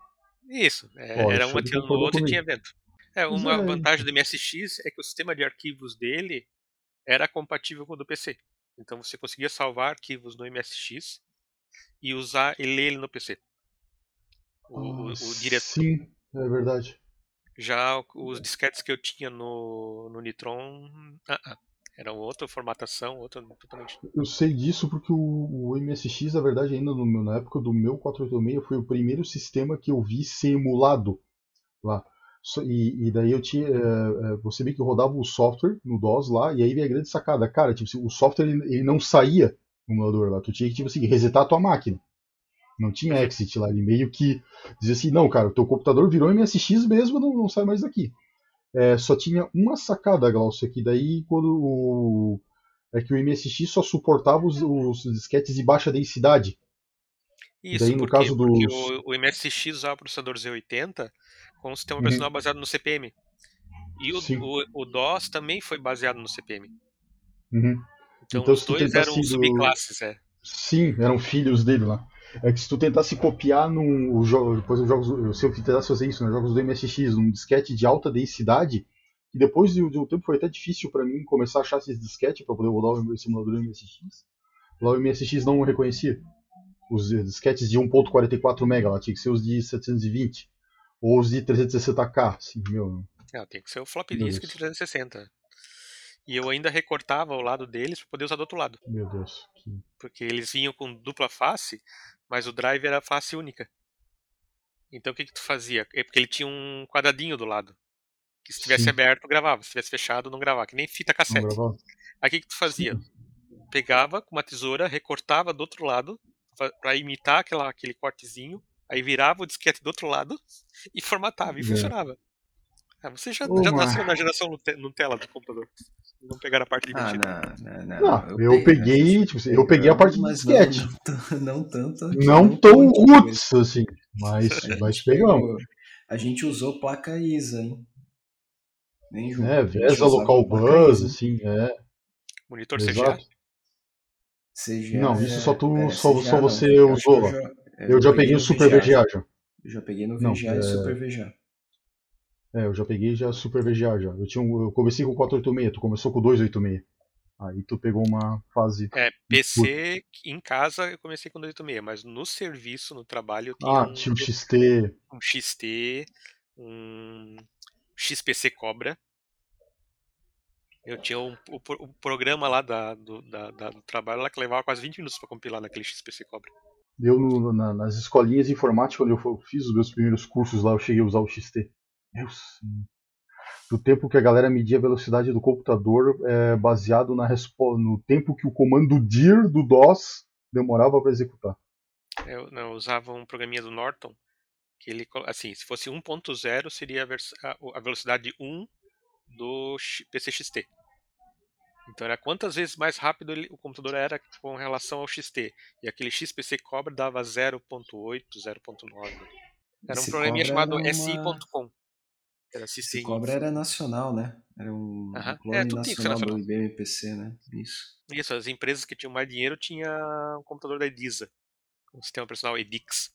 Isso, é, Ó, era um atirando no concordou outro e tinha evento. É, uma é, vantagem do MSX é que o sistema de arquivos dele era compatível com o do PC. Então você conseguia salvar arquivos no MSX e usar e ler ele no PC. O, o, Ah, o direto. Sim, é verdade. Já o- os disquetes que eu tinha no, no Nitron, ah, ah, outra formatação, outra totalmente. Eu sei disso porque o, o MSX, na verdade, ainda meu- na época do meu 486, foi o primeiro sistema que eu vi ser emulado lá. E, e daí eu tinha. é, é, você vê que rodava o software no DOS lá, e aí vem a grande sacada. Cara, tipo, o software ele, ele não saía no emulador lá. Tu tinha que, tipo assim, resetar a tua máquina. Não tinha exit lá. Ele meio que dizia assim: não, cara, o teu computador virou MSX mesmo, não, não sai mais daqui. É, só tinha uma sacada, Glaucio, que daí quando o. É que o MSX só suportava os, os disquetes de baixa densidade. Isso, daí, no por quê? caso Porque dos- o, o MSX usava o processador Z80 com um sistema Uhum. operacional baseado no CPM. E o, o, o DOS também foi baseado no CPM. Uhum. Então, Então, os dois eram do- subclasses, é. Sim, eram filhos dele lá. É que se tu tentasse copiar num jogo, depois os jogos, se eu tentasse fazer isso, nos jogos do MSX, num disquete de alta densidade, e depois de, um tempo foi até difícil pra mim começar a achar esses disquete pra poder rodar o simulador do MSX. Lá o MSX não reconhecia. Os disquetes de 1.44 MB, lá tinha que ser os de 720 ou os de 360K, assim, meu. Não, tem que ser o Meu disk de Deus. 360. E eu ainda recortava o lado deles para poder usar do outro lado. Meu Deus. que- Porque eles vinham com dupla face, mas o drive era face única. Então o que, que tu fazia? É porque ele tinha um quadradinho do lado. Que se tivesse Sim. aberto, gravava. Se tivesse fechado, não gravava. Que nem fita cassete. Aí o que, que tu fazia? Pegava com uma tesoura, recortava do outro lado, para imitar aquela, aquele cortezinho, aí virava o disquete do outro lado e formatava, e É. funcionava. Ah, você já, já nasceu na geração Nute- Nutella do computador. Não pegaram a parte Ah, divertida. não, não, não. Não, eu peguei, tipo, assim, eu peguei a parte de disquete. Não, tanto. Não tão roots, assim, mas, mas pegamos. A gente usou placa ISA, hein? Nem junto. É, Vesa Local ISA. assim, é. Monitor CGA. Exato. CGA Não, isso só tu- é, só- CGA só você eu usou eu lá. já- Eu já peguei no o Super VGA já. Eu já peguei no Não, VGA e é- Super VGA. É, eu já peguei já Super VGA já. Eu, tinha um, eu comecei com 486, tu começou com 286. Aí tu pegou uma fase. É, PC em casa eu comecei com 286, mas no serviço, no trabalho, eu tinha Ah, um, tinha o XT. um XT, um XPC Cobra. Eu tinha um, o, o programa lá da, do, da- da- do trabalho lá que levava quase 20 minutos para compilar naquele XPC Cobra. Eu no- na- nas escolinhas de informática, onde eu fiz os meus primeiros cursos lá, eu cheguei a usar o XT. Meu senhor. Do tempo que a galera media a velocidade do computador é, baseado na no tempo que o comando dir do DOS demorava para executar. Eu, não, eu usava um programinha do Norton que ele, assim, se fosse 1.0 seria a, a- velocidade 1 do PCXT. Então era quantas vezes mais rápido ele- o computador era com relação ao XT. E aquele XPC Cobra dava 0.8, 0.9. Era um Esse programinha chamado uma- SI.com. Era System Cobra era nacional, né? Era um Aham. clone É, ser nacional do nacional. IBM PC, né? Isso. Isso, as empresas que tinham mais dinheiro tinha um computador da Edisa, o sistema operacional Edix.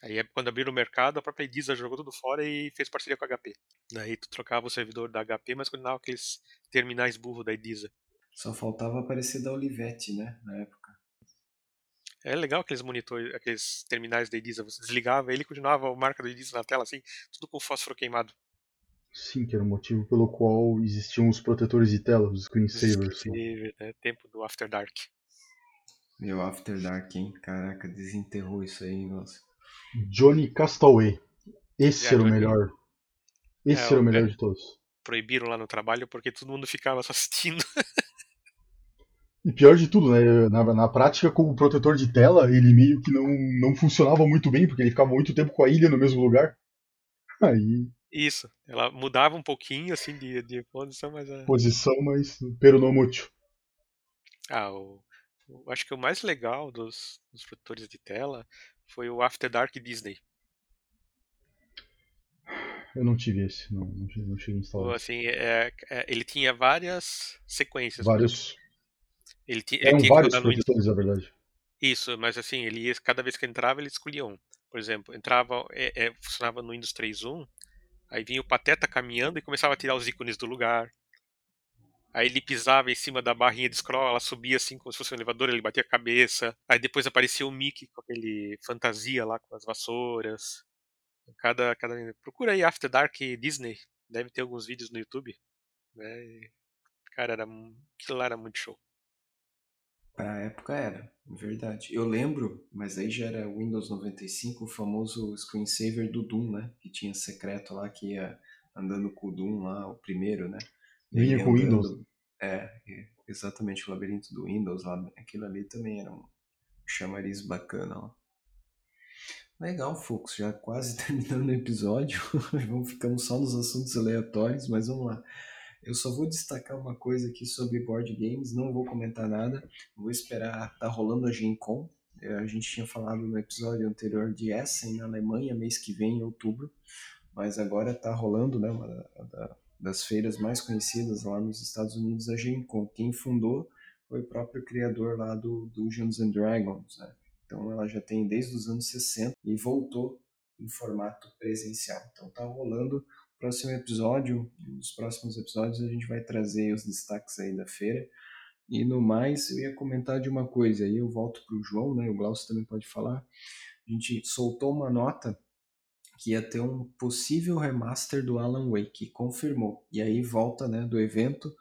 Aí é quando abriram o mercado, a própria Edisa jogou tudo fora e fez parceria com a HP. Daí tu trocava o servidor da HP, mas continuava aqueles terminais burro da Edisa. Só faltava aparecer da Olivetti, né? Na época. É legal aqueles monitores, aqueles terminais da Edisa, você desligava ele e continuava a marca da Edisa na tela assim, tudo com fósforo queimado. Sim, que era o motivo pelo qual existiam os protetores de tela, os screensavers. Teve, né, tempo do After Dark. Meu After Dark, hein? Caraca, desenterrou isso aí, nossa. Johnny Castaway. Esse É, era o melhor. Esse É, era o o- melhor é. de todos. Proibiram lá no trabalho porque todo mundo ficava só assistindo. E pior de tudo, né? Na, na prática, com o protetor de tela, ele meio que não, não funcionava muito bem, porque ele ficava muito tempo com a ilha no mesmo lugar. Aí, Isso, ela mudava um pouquinho assim de, de posição, mas a... posição, mas pero não mútil. Ah, o, o- acho que o mais legal dos, dos produtores de tela foi o After Dark Disney. Eu não tive esse, não, não, cheguei, não cheguei a instalar assim, é- é- ele tinha várias sequências. Vários. Ele, ti- ele tinha vários produtores, na verdade. Isso, mas assim, ele ia- cada vez que entrava, ele escolhia um. Por exemplo, entrava, é, é, funcionava no Windows 3.1, aí vinha o Pateta caminhando e começava a tirar os ícones do lugar. Aí ele pisava em cima da barrinha de scroll, ela subia assim como se fosse um elevador, ele batia a cabeça. Aí depois aparecia o Mickey com aquele fantasia lá com as vassouras. Cada, cada... Procura aí After Dark Disney, deve ter alguns vídeos no YouTube. Né? Cara, era... aquilo lá era muito show. Pra época era, verdade. Eu lembro, mas aí já era Windows 95, o famoso screensaver do Doom, né? Que tinha secreto lá, que ia andando com o Doom lá, o primeiro, né? Vinha com o Windows. É, é, exatamente, o labirinto do Windows lá. Aquilo ali também era um chamariz bacana, ó. Legal, Fux, já quase terminando o episódio. vamos ficando só nos assuntos aleatórios, mas vamos lá. Eu só vou destacar uma coisa aqui sobre board games, não vou comentar nada. Vou esperar, tá rolando a Gen Con. É, A gente tinha falado no episódio anterior de Essen, na Alemanha, mês que vem, em outubro. Mas agora tá rolando, né, uma da- da- das feiras mais conhecidas lá nos Estados Unidos, a Gen Con. Quem fundou foi o próprio criador lá do Dungeons and Dragons, né? Então ela já tem desde os anos 60 e voltou em formato presencial. Então tá rolando próximo episódio, nos próximos episódios a gente vai trazer os destaques aí da feira. E no mais, eu ia comentar de uma coisa, aí eu volto para o João, né? O Glaucio também pode falar. A gente soltou uma nota que ia ter um possível remaster do Alan Wake, confirmou. E aí volta, né, do evento.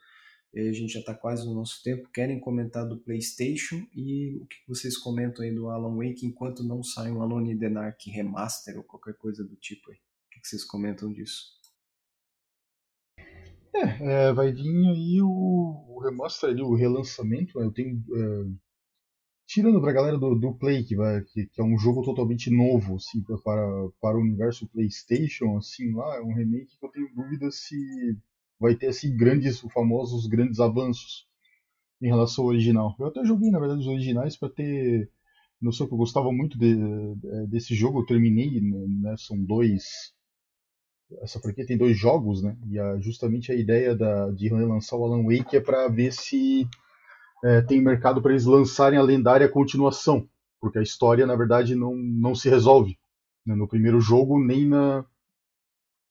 A gente já está quase no nosso tempo. Querem comentar do PlayStation e o que vocês comentam aí do Alan Wake enquanto não sai um Alone in the Dark remaster ou qualquer coisa do tipo aí? O que vocês comentam disso? É, vai vir aí o, o remaster ali, o relançamento. né? Eu tenho. é, tirando pra galera do, do Play, que, vai, que, que é um jogo totalmente novo, assim, para, para o universo PlayStation, assim, lá, é um remake que eu tenho dúvida se vai ter, assim, grandes, os famosos grandes avanços em relação ao original. Eu até joguei, na verdade, os originais pra ter noção que eu gostava muito de- de- desse jogo, eu terminei, né, são dois essa franquia tem dois jogos, né? E a- justamente a ideia da, de relançar o Alan Wake é para ver se é, tem mercado para eles lançarem a lendária continuação, porque a história na verdade não, não se resolve né, no primeiro jogo nem na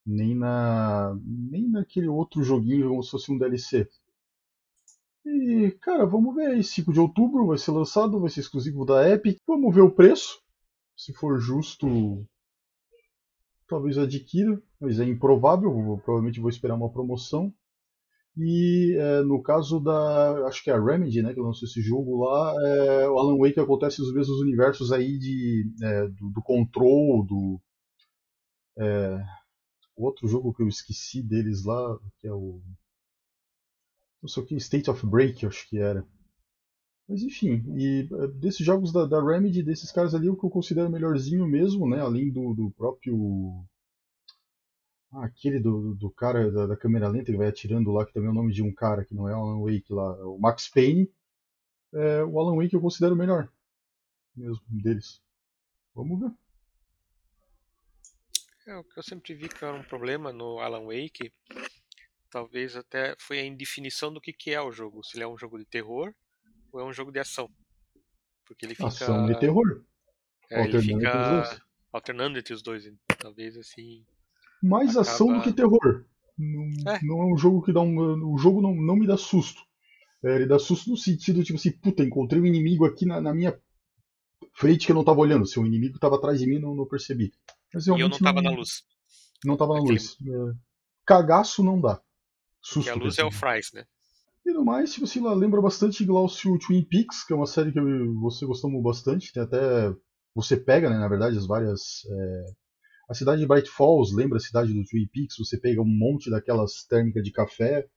nem na nem naquele outro joguinho como se fosse um DLC. E cara, vamos ver aí, 5 de outubro vai ser lançado, vai ser exclusivo da Epic. Vamos ver o preço. Se for justo, talvez adquira, mas é improvável, provavelmente vou esperar uma promoção. E é, no caso da, acho que é a Remedy, né, que lançou esse jogo lá, é, o Alan Wake acontece nos mesmos universos aí de, é, do, do Control, do é, outro jogo que eu esqueci deles lá, que é o não sei o que, State of Break, acho que era. Mas enfim, e é, desses jogos da, da Remedy, desses caras ali, o que eu considero melhorzinho mesmo, né, além do, do próprio ah, aquele do, do cara da, da câmera lenta que vai atirando lá, que também é o nome de um cara que não é Alan Wake lá, é o Max Payne. É, o Alan Wake eu considero o melhor mesmo deles. Vamos ver. É, o que eu sempre vi que era um problema no Alan Wake, talvez até foi a indefinição do que, que é o jogo. Se ele é um jogo de terror ou é um jogo de ação. Porque ele fica. Ação de terror. é, ele alternando entre os fica dois. alternando entre os dois. Talvez assim. Mais Acaba- ação do que terror. Não É. não é um jogo que dá um. O jogo não, não me dá susto. É, ele dá susto no sentido, tipo assim, puta, encontrei um inimigo aqui na, na minha frente que eu não tava olhando. Se o inimigo tava atrás de mim, não, não percebi. Mas E eu não tava na luz. Não tava na Aquele- luz. É, cagaço não dá. Susto. Porque a luz é o. Fries, né? E no mais, tipo assim, lembra bastante Glaucio Twin Peaks, que é uma série que você gostamos bastante. Tem até. Você pega, né, na verdade, as várias. é, A cidade de Bright Falls lembra a cidade do Twin Peaks, você pega um monte daquelas térmicas de café.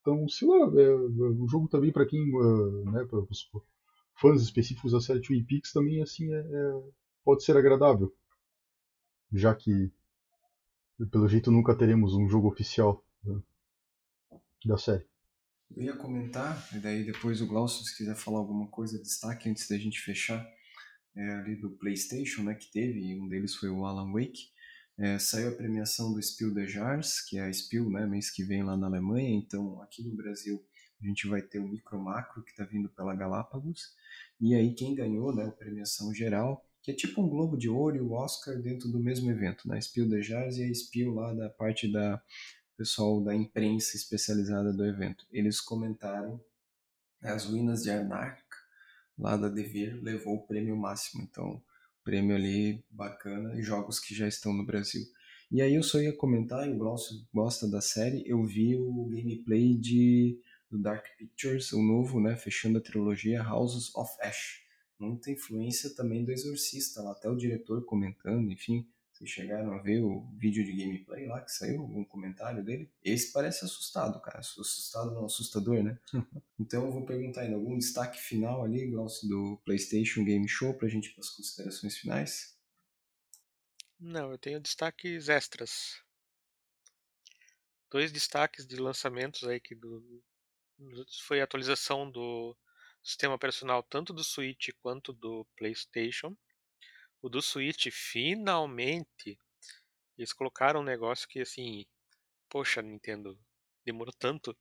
Então, sei lá, é, o jogo também, para quem. é, né, para os fãs específicos da série Twin Peaks, também assim, é, é- pode ser agradável. Já que, pelo jeito, nunca teremos um jogo oficial né, da série. Eu ia comentar, e daí depois o Glaucio, se quiser falar alguma coisa, destaque antes da gente fechar, é, ali do PlayStation, né, que teve, um deles foi o Alan Wake. É, saiu a premiação do Spiel des Jahres, que é a Spiel, né, mês que vem lá na Alemanha, então aqui no Brasil a gente vai ter o Micro Macro, que está vindo pela Galápagos, e aí quem ganhou, né, a premiação geral, que é tipo um Globo de Ouro e o Oscar dentro do mesmo evento, né, Spiel des Jahres e a Spiel lá da parte da pessoal da imprensa especializada do evento. Eles comentaram as ruínas de Arnak, lá da Devir, levou o prêmio máximo. Então, prêmio ali bacana e jogos que já estão no Brasil. E aí eu só ia comentar, o Glaucio gosta da série, eu vi o gameplay de do Dark Pictures, o novo, né, fechando a trilogia Houses of Ash. Muita influência também do Exorcista, lá até o diretor comentando, enfim, vocês chegaram a ver o vídeo de gameplay lá que saiu, algum comentário dele? Esse parece assustado, cara. Assustado não, assustador, né? então eu vou perguntar ainda algum destaque final ali, Glaucio, do PlayStation Game Show pra gente ir para as considerações finais? Não, eu tenho destaques extras. Dois destaques de lançamentos aí que do, foi a atualização do sistema operacional tanto do Switch quanto do PlayStation. O do Switch, finalmente, eles colocaram um negócio que, assim, poxa, Nintendo, demorou tanto,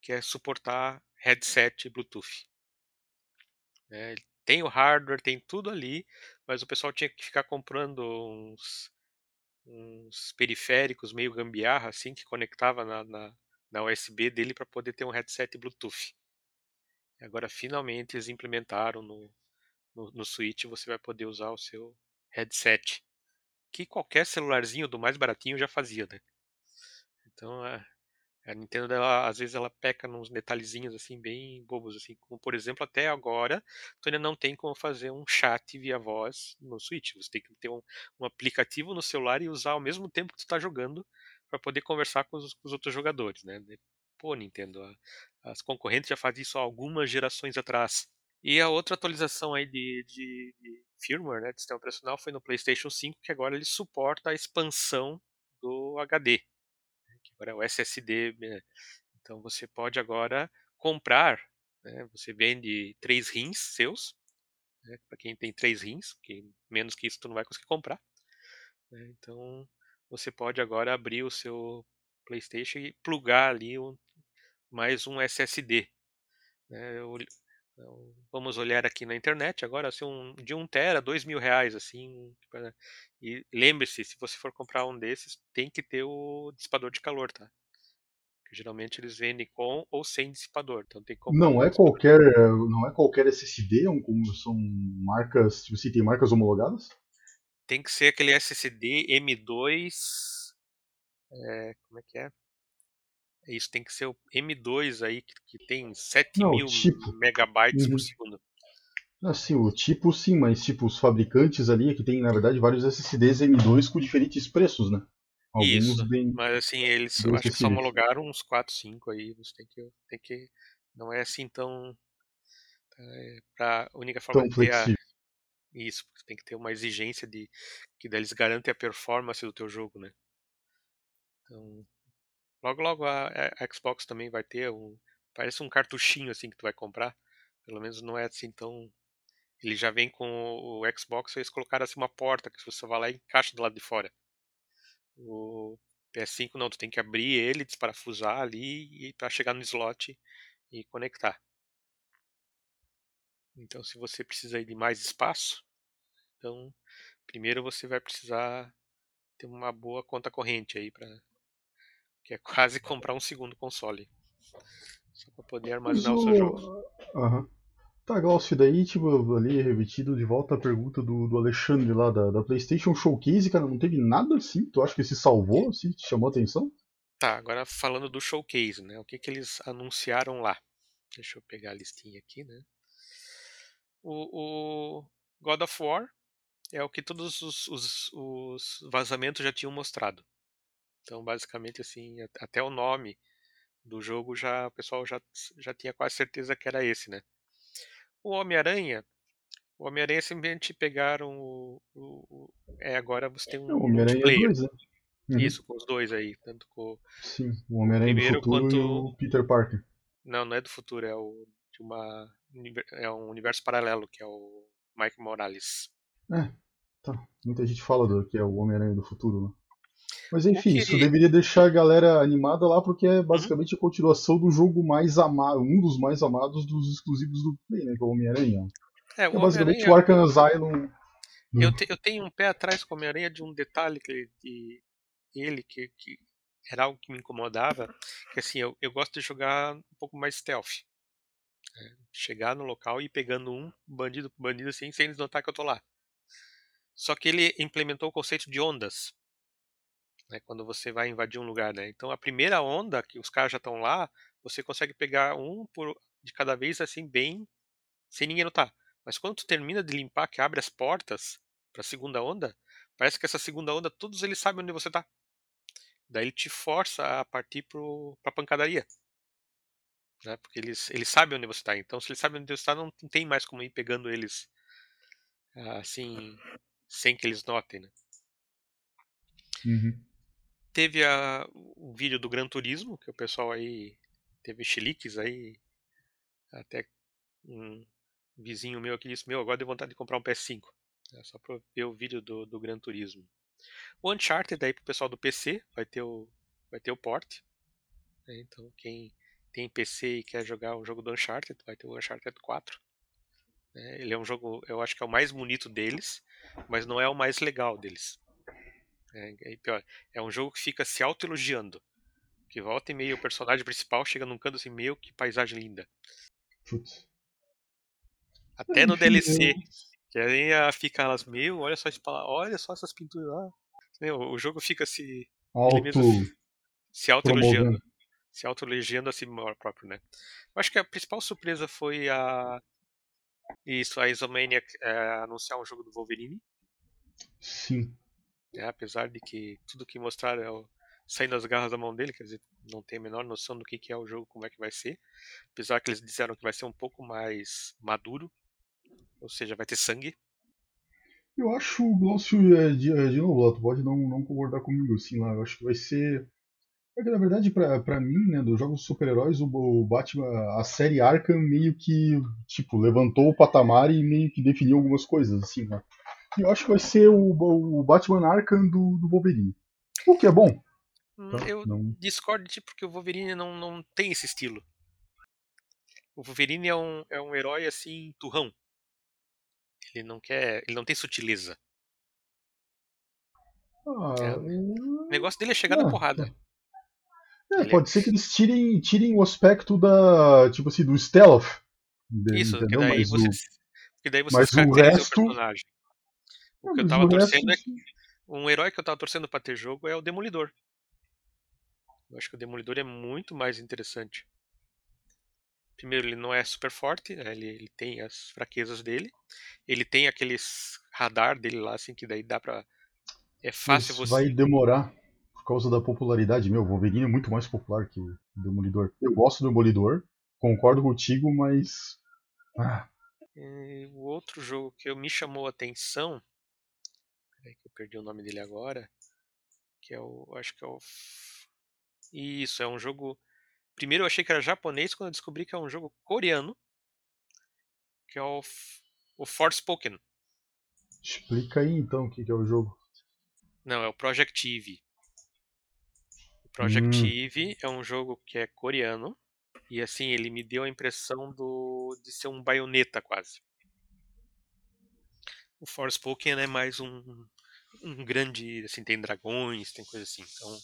que é suportar headset Bluetooth. É, tem o hardware, tem tudo ali, mas o pessoal tinha que ficar comprando uns, uns periféricos meio gambiarra, assim, que conectava na, na, na USB dele para poder ter um headset Bluetooth. Agora, finalmente, eles implementaram no, no, Switch você vai poder usar o seu headset, que qualquer celularzinho do mais baratinho já fazia, né? Então a, a Nintendo ela, às vezes ela peca nos detalhezinhos assim bem bobos assim, como por exemplo até agora tu ainda não tem como fazer um chat via voz no Switch. Você tem que ter um, um aplicativo no celular e usar ao mesmo tempo que tu está jogando para poder conversar com os, com os, outros jogadores, né? Pô, Nintendo, as concorrentes já fazem isso há algumas gerações atrás. E a outra atualização aí de, de, de firmware, né, de sistema operacional, foi no PlayStation 5, que agora ele suporta a expansão do HD, né, que agora é o SSD. Então você pode agora comprar, né, você vende três rins seus, né, para quem tem três rins, que menos que isso tu não vai conseguir comprar. Né, então você pode agora abrir o seu PlayStation e plugar ali um, mais um SSD. Né, então, vamos olhar aqui na internet agora, assim, um, de 1 tera, 2 mil reais, assim. E lembre-se, se você for comprar um desses, tem que ter o dissipador de calor, tá? Porque geralmente eles vendem com ou sem dissipador, então tem que comprar Não um é qualquer, não é qualquer SSD, é um, são marcas, você tem marcas homologadas? Tem que ser aquele SSD M2, é, como é que é? Isso tem que ser o M2 aí, que, que tem 7000 tipo. megabytes uhum. por segundo. Assim, o tipo sim, mas tipo, os fabricantes ali é que tem, na verdade, vários SSDs M2 com diferentes preços, né? Alguns Isso, bem, mas assim, eles bem acho que só homologaram uns 4, 5 aí, você tem que, tem que não é assim tão é, pra única forma tão de ter a, isso, porque tem que ter uma exigência de que eles garantem a performance do teu jogo, né? Então, Logo, logo a, a, Xbox também vai ter um. Parece um cartuchinho assim que tu vai comprar. Pelo menos não é assim tão. Ele já vem com o, Xbox, eles colocaram assim uma porta que você vai lá e encaixa do lado de fora. O PS5 não, tu tem que abrir ele, desparafusar ali e para chegar no slot e conectar. Então, se você precisa de mais espaço, então primeiro você vai precisar ter uma boa conta corrente aí para que é quase comprar um segundo console. Só pra poder armazenar o seu jogo. Aham. Tá, Glaucio, daí, tipo, ali revestido de volta a pergunta do, do Alexandre lá da, da PlayStation Showcase, cara, não teve nada assim? Tu acha que se salvou, assim, te chamou a atenção? Tá, agora falando do Showcase, né? O que que eles anunciaram lá? Deixa eu pegar a listinha aqui, né? O, o God of War é o que todos os, os, os vazamentos já tinham mostrado. Então, basicamente, assim, até o nome do jogo já o pessoal já, já tinha quase certeza que era esse, né? O Homem-Aranha, o Homem-Aranha simplesmente pegaram o, o, é agora você tem um o Homem-Aranha né? Uhum. Isso, com os dois aí, tanto com Sim, o Homem-Aranha do futuro quanto... e o Peter Parker. Não, não é do futuro, é o de uma é um universo paralelo que é o Mike Morales. É, tá. Muita gente fala do, que é o Homem-Aranha do futuro, né? Mas enfim, isso deveria deixar a galera animada lá, porque é basicamente a continuação do jogo mais amado, um dos mais amados dos exclusivos do Play, né? Que é o Homem-Aranha. É, o é basicamente o Arkham Asylum. Eu, te, eu tenho um pé atrás com o Homem-Aranha de um detalhe que, de ele que, que era algo que me incomodava, que assim, eu, eu gosto de jogar um pouco mais stealth. É, chegar no local e ir pegando um bandido por bandido assim, sem eles notar que eu tô lá. Só que ele implementou o conceito de ondas. Né, quando você vai invadir um lugar, né? Então a primeira onda que os caras já estão lá, você consegue pegar um por, de cada vez assim bem sem ninguém notar. Mas quando tu termina de limpar, que abre as portas para a segunda onda, parece que essa segunda onda todos eles sabem onde você tá. Daí ele te força a partir para a pancadaria. Né? Porque eles, eles sabem onde você está. Então, se eles sabem onde você está, não, não tem mais como ir pegando eles assim, sem que eles notem. Né? Uhum. Teve a, um vídeo do Gran Turismo, que o pessoal aí teve chiliques aí. Até um vizinho meu aqui disse: Meu, agora deu vontade de comprar um PS5. É só pra ver o vídeo do, do Gran Turismo. O Uncharted aí pro pessoal do PC, vai ter o, vai ter o port. Né? Então quem tem PC e quer jogar um jogo do Uncharted, vai ter o Uncharted 4. Né? Ele é um jogo, eu acho que é o mais bonito deles, mas não é o mais legal deles. É, é pior. É um jogo que fica se autoelogiando. Que volta e meio o personagem principal chega num canto assim, meio que paisagem linda. Putz. Até no DLC. Que aí fica elas, meu, olha só, olha só essas pinturas lá. O jogo fica se. Auto. Mesmo, se auto-elogiando. Se auto-elogiando a si próprio, né? Eu acho que a principal surpresa foi a. Isso, a Isomaniac é, anunciar um jogo do Wolverine. Sim. É, apesar de que tudo que mostraram é o, saindo das garras da mão dele, quer dizer, não tem a menor noção do que, que é o jogo, como é que vai ser. Apesar que eles disseram que vai ser um pouco mais maduro ou seja, vai ter sangue. Eu acho, Glaucio, é, de, é, de novo, tu pode não, não concordar comigo, assim, lá. Eu acho que vai ser. Porque, na verdade, pra mim, né, dos jogos super-heróis, o, o, Batman, a série Arkham meio que, tipo, levantou o patamar e meio que definiu algumas coisas, assim, né? Eu acho que vai ser o, o Batman Arkham do, do Wolverine. O que é bom. Hum, tá? Eu não... discordo de ti porque o Wolverine não, não tem esse estilo. O Wolverine é um, é um herói, assim, turrão. Ele não quer. Ele não tem sutileza. Ah, é, o negócio dele é chegar ah, na porrada. É, é pode é... ser que eles tirem, tirem o aspecto da. Tipo assim, do stealth. Isso, que daí mas você. O, que daí você mas o resto. O, que eu tava torcendo é. Um herói que eu tava torcendo pra ter jogo é o Demolidor. Eu acho que o Demolidor é muito mais interessante. Primeiro, ele não é super forte, né? ele, ele, tem as fraquezas dele. Ele tem aqueles radar dele lá, assim, que daí dá pra. É fácil Isso você. Vai demorar por causa da popularidade. Meu, o Wolverine é muito mais popular que o Demolidor. Eu gosto do Demolidor, concordo contigo, mas. Ah. E o outro jogo que me chamou a atenção. Peraí que eu perdi o nome dele agora. Que é o. Acho que é o. Isso, é um jogo Primeiro eu achei que era japonês quando eu descobri que é um jogo coreano, que é o, o Forspoken. Explica aí então o que, é o jogo. Não, é o Project Eve. O Project hum. Eve é um jogo que é coreano e assim ele me deu a impressão do de ser um baioneta quase. O Forspoken é mais um, um grande, assim, tem dragões, tem coisa assim. Então,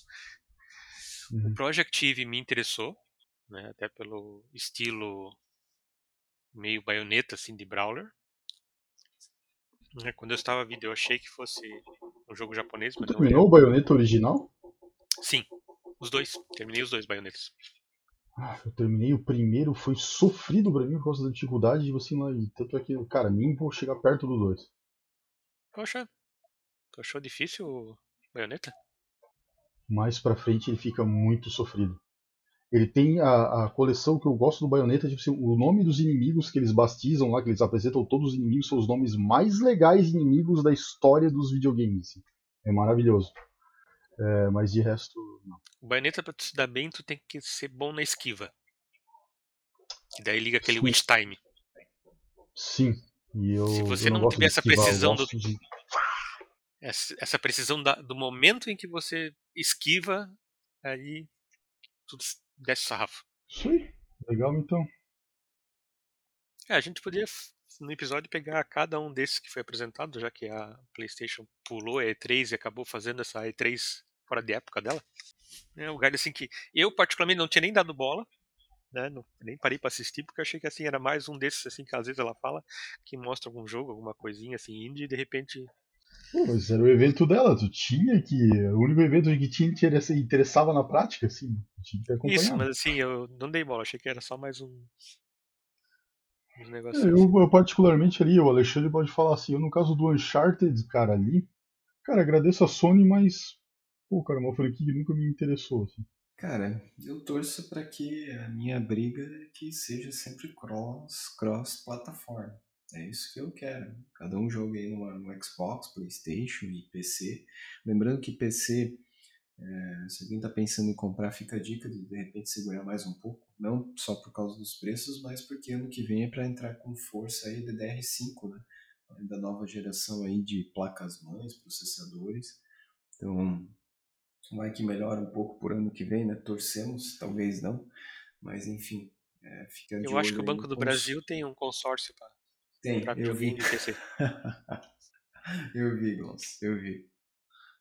Uhum. O Project Eve me interessou, né, até pelo estilo meio baioneta assim de brawler. Né, quando eu estava vendo, eu achei que fosse um jogo japonês, mas terminou o baioneta original? Sim, os dois. Terminei os dois baionetas. Ah, eu terminei o primeiro, foi sofrido pra mim por causa da dificuldade de você lá. E tanto é que, cara, nem vou chegar perto do dois. Poxa, achou difícil o baioneta? mais pra frente ele fica muito sofrido. Ele tem a, a coleção que eu gosto do Bayonetta, tipo assim, o nome dos inimigos que eles bastizam lá, que eles apresentam todos os inimigos, são os nomes mais legais inimigos da história dos videogames. É maravilhoso. É, mas de resto, não. O Bayonetta, pra tu se dar bem, tu tem que ser bom na esquiva. E daí liga aquele Witch Time. Sim. Eu, Se você não, gosto tiver essa esquivar, precisão do, de- essa, precisão da- do momento em que você esquiva, aí tudo desce o sarrafo. Isso aí. Legal, então. É, a gente poderia no episódio pegar cada um desses que foi apresentado, já que a PlayStation pulou a E3 e acabou fazendo essa E3 fora de época dela. É um lugar assim que eu particularmente não tinha nem dado bola, né? não- nem parei pra assistir porque achei que assim era mais um desses assim que às vezes ela fala que mostra algum jogo, alguma coisinha assim indie e de repente Pô, mas era o evento dela, tu tinha que. O único evento que tinha que interessa- interessava na prática, assim. Tinha que acompanhar. isso, mas assim eu não dei bola, achei que era só mais um uns É, eu, eu particularmente ali, o Alexandre pode falar assim, eu no caso do Uncharted, cara, ali, cara, agradeço a Sony, mas, pô, cara, uma franquia que nunca me interessou, assim. Cara, eu torço para que a minha briga que seja sempre cross, cross plataforma. É isso que eu quero. Cada um joga aí numa, no Xbox, PlayStation e PC. Lembrando que PC, é, se alguém está pensando em comprar, fica a dica de de repente segurar mais um pouco. Não só por causa dos preços, mas porque ano que vem é para entrar com força aí DDR5, né? Da nova geração aí de placas mães, processadores. Então, vai que melhora um pouco por ano que vem, né? Torcemos, talvez não, mas enfim, é, fica de Eu acho que o Banco do cons- Brasil tem um consórcio para tem, comprar eu vi, eu vi, Gons, eu vi.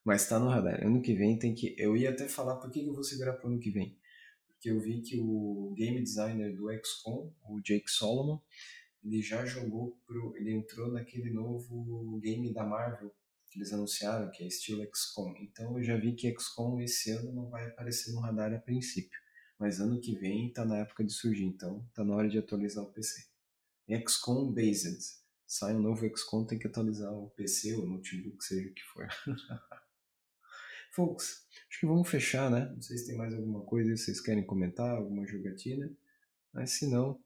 Mas tá no radar. Ano que vem tem que. Eu ia até falar por que eu vou segurar pro ano que vem. Porque eu vi que o game designer do XCOM, o Jake Solomon, ele já jogou pro. Ele entrou naquele novo game da Marvel eles anunciaram, que é estilo XCOM. Então eu já vi que XCOM esse ano não vai aparecer no radar a princípio. Mas ano que vem tá na época de surgir, então tá na hora de atualizar o PC. XCOM Based. Sai um novo XCOM, tem que atualizar o PC ou notebook, seja o que for. Folks, acho que vamos fechar, né? Não sei se tem mais alguma coisa que vocês querem comentar, alguma jogatina. Mas se não,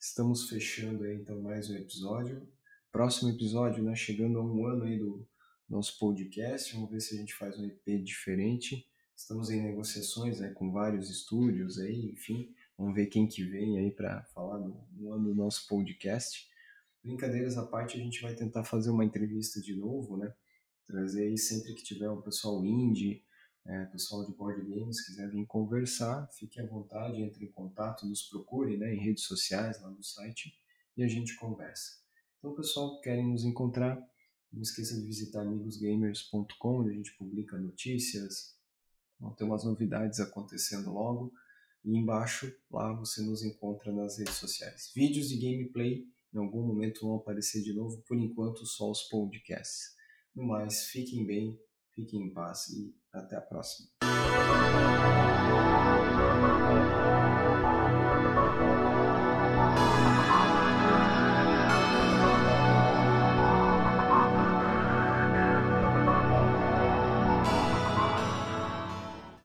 estamos fechando aí então mais um episódio. Próximo episódio, né? Chegando a um ano aí do nosso podcast. Vamos ver se a gente faz um EP diferente. Estamos em negociações né, com vários estúdios aí, enfim. Vamos ver quem que vem aí para falar no ano do nosso podcast. Brincadeiras à parte, a gente vai tentar fazer uma entrevista de novo, né? Trazer aí sempre que tiver um pessoal indie, é, pessoal de board games, quiser vir conversar, fique à vontade, entre em contato, nos procure né, em redes sociais, lá no site, e a gente conversa. Então, pessoal, querem nos encontrar, não esqueça de visitar amigosgamers.com, onde a gente publica notícias, vão ter umas novidades acontecendo logo. E embaixo, lá você nos encontra nas redes sociais. Vídeos de gameplay em algum momento vão aparecer de novo, por enquanto só os podcasts. No mais, fiquem bem, fiquem em paz e até a próxima.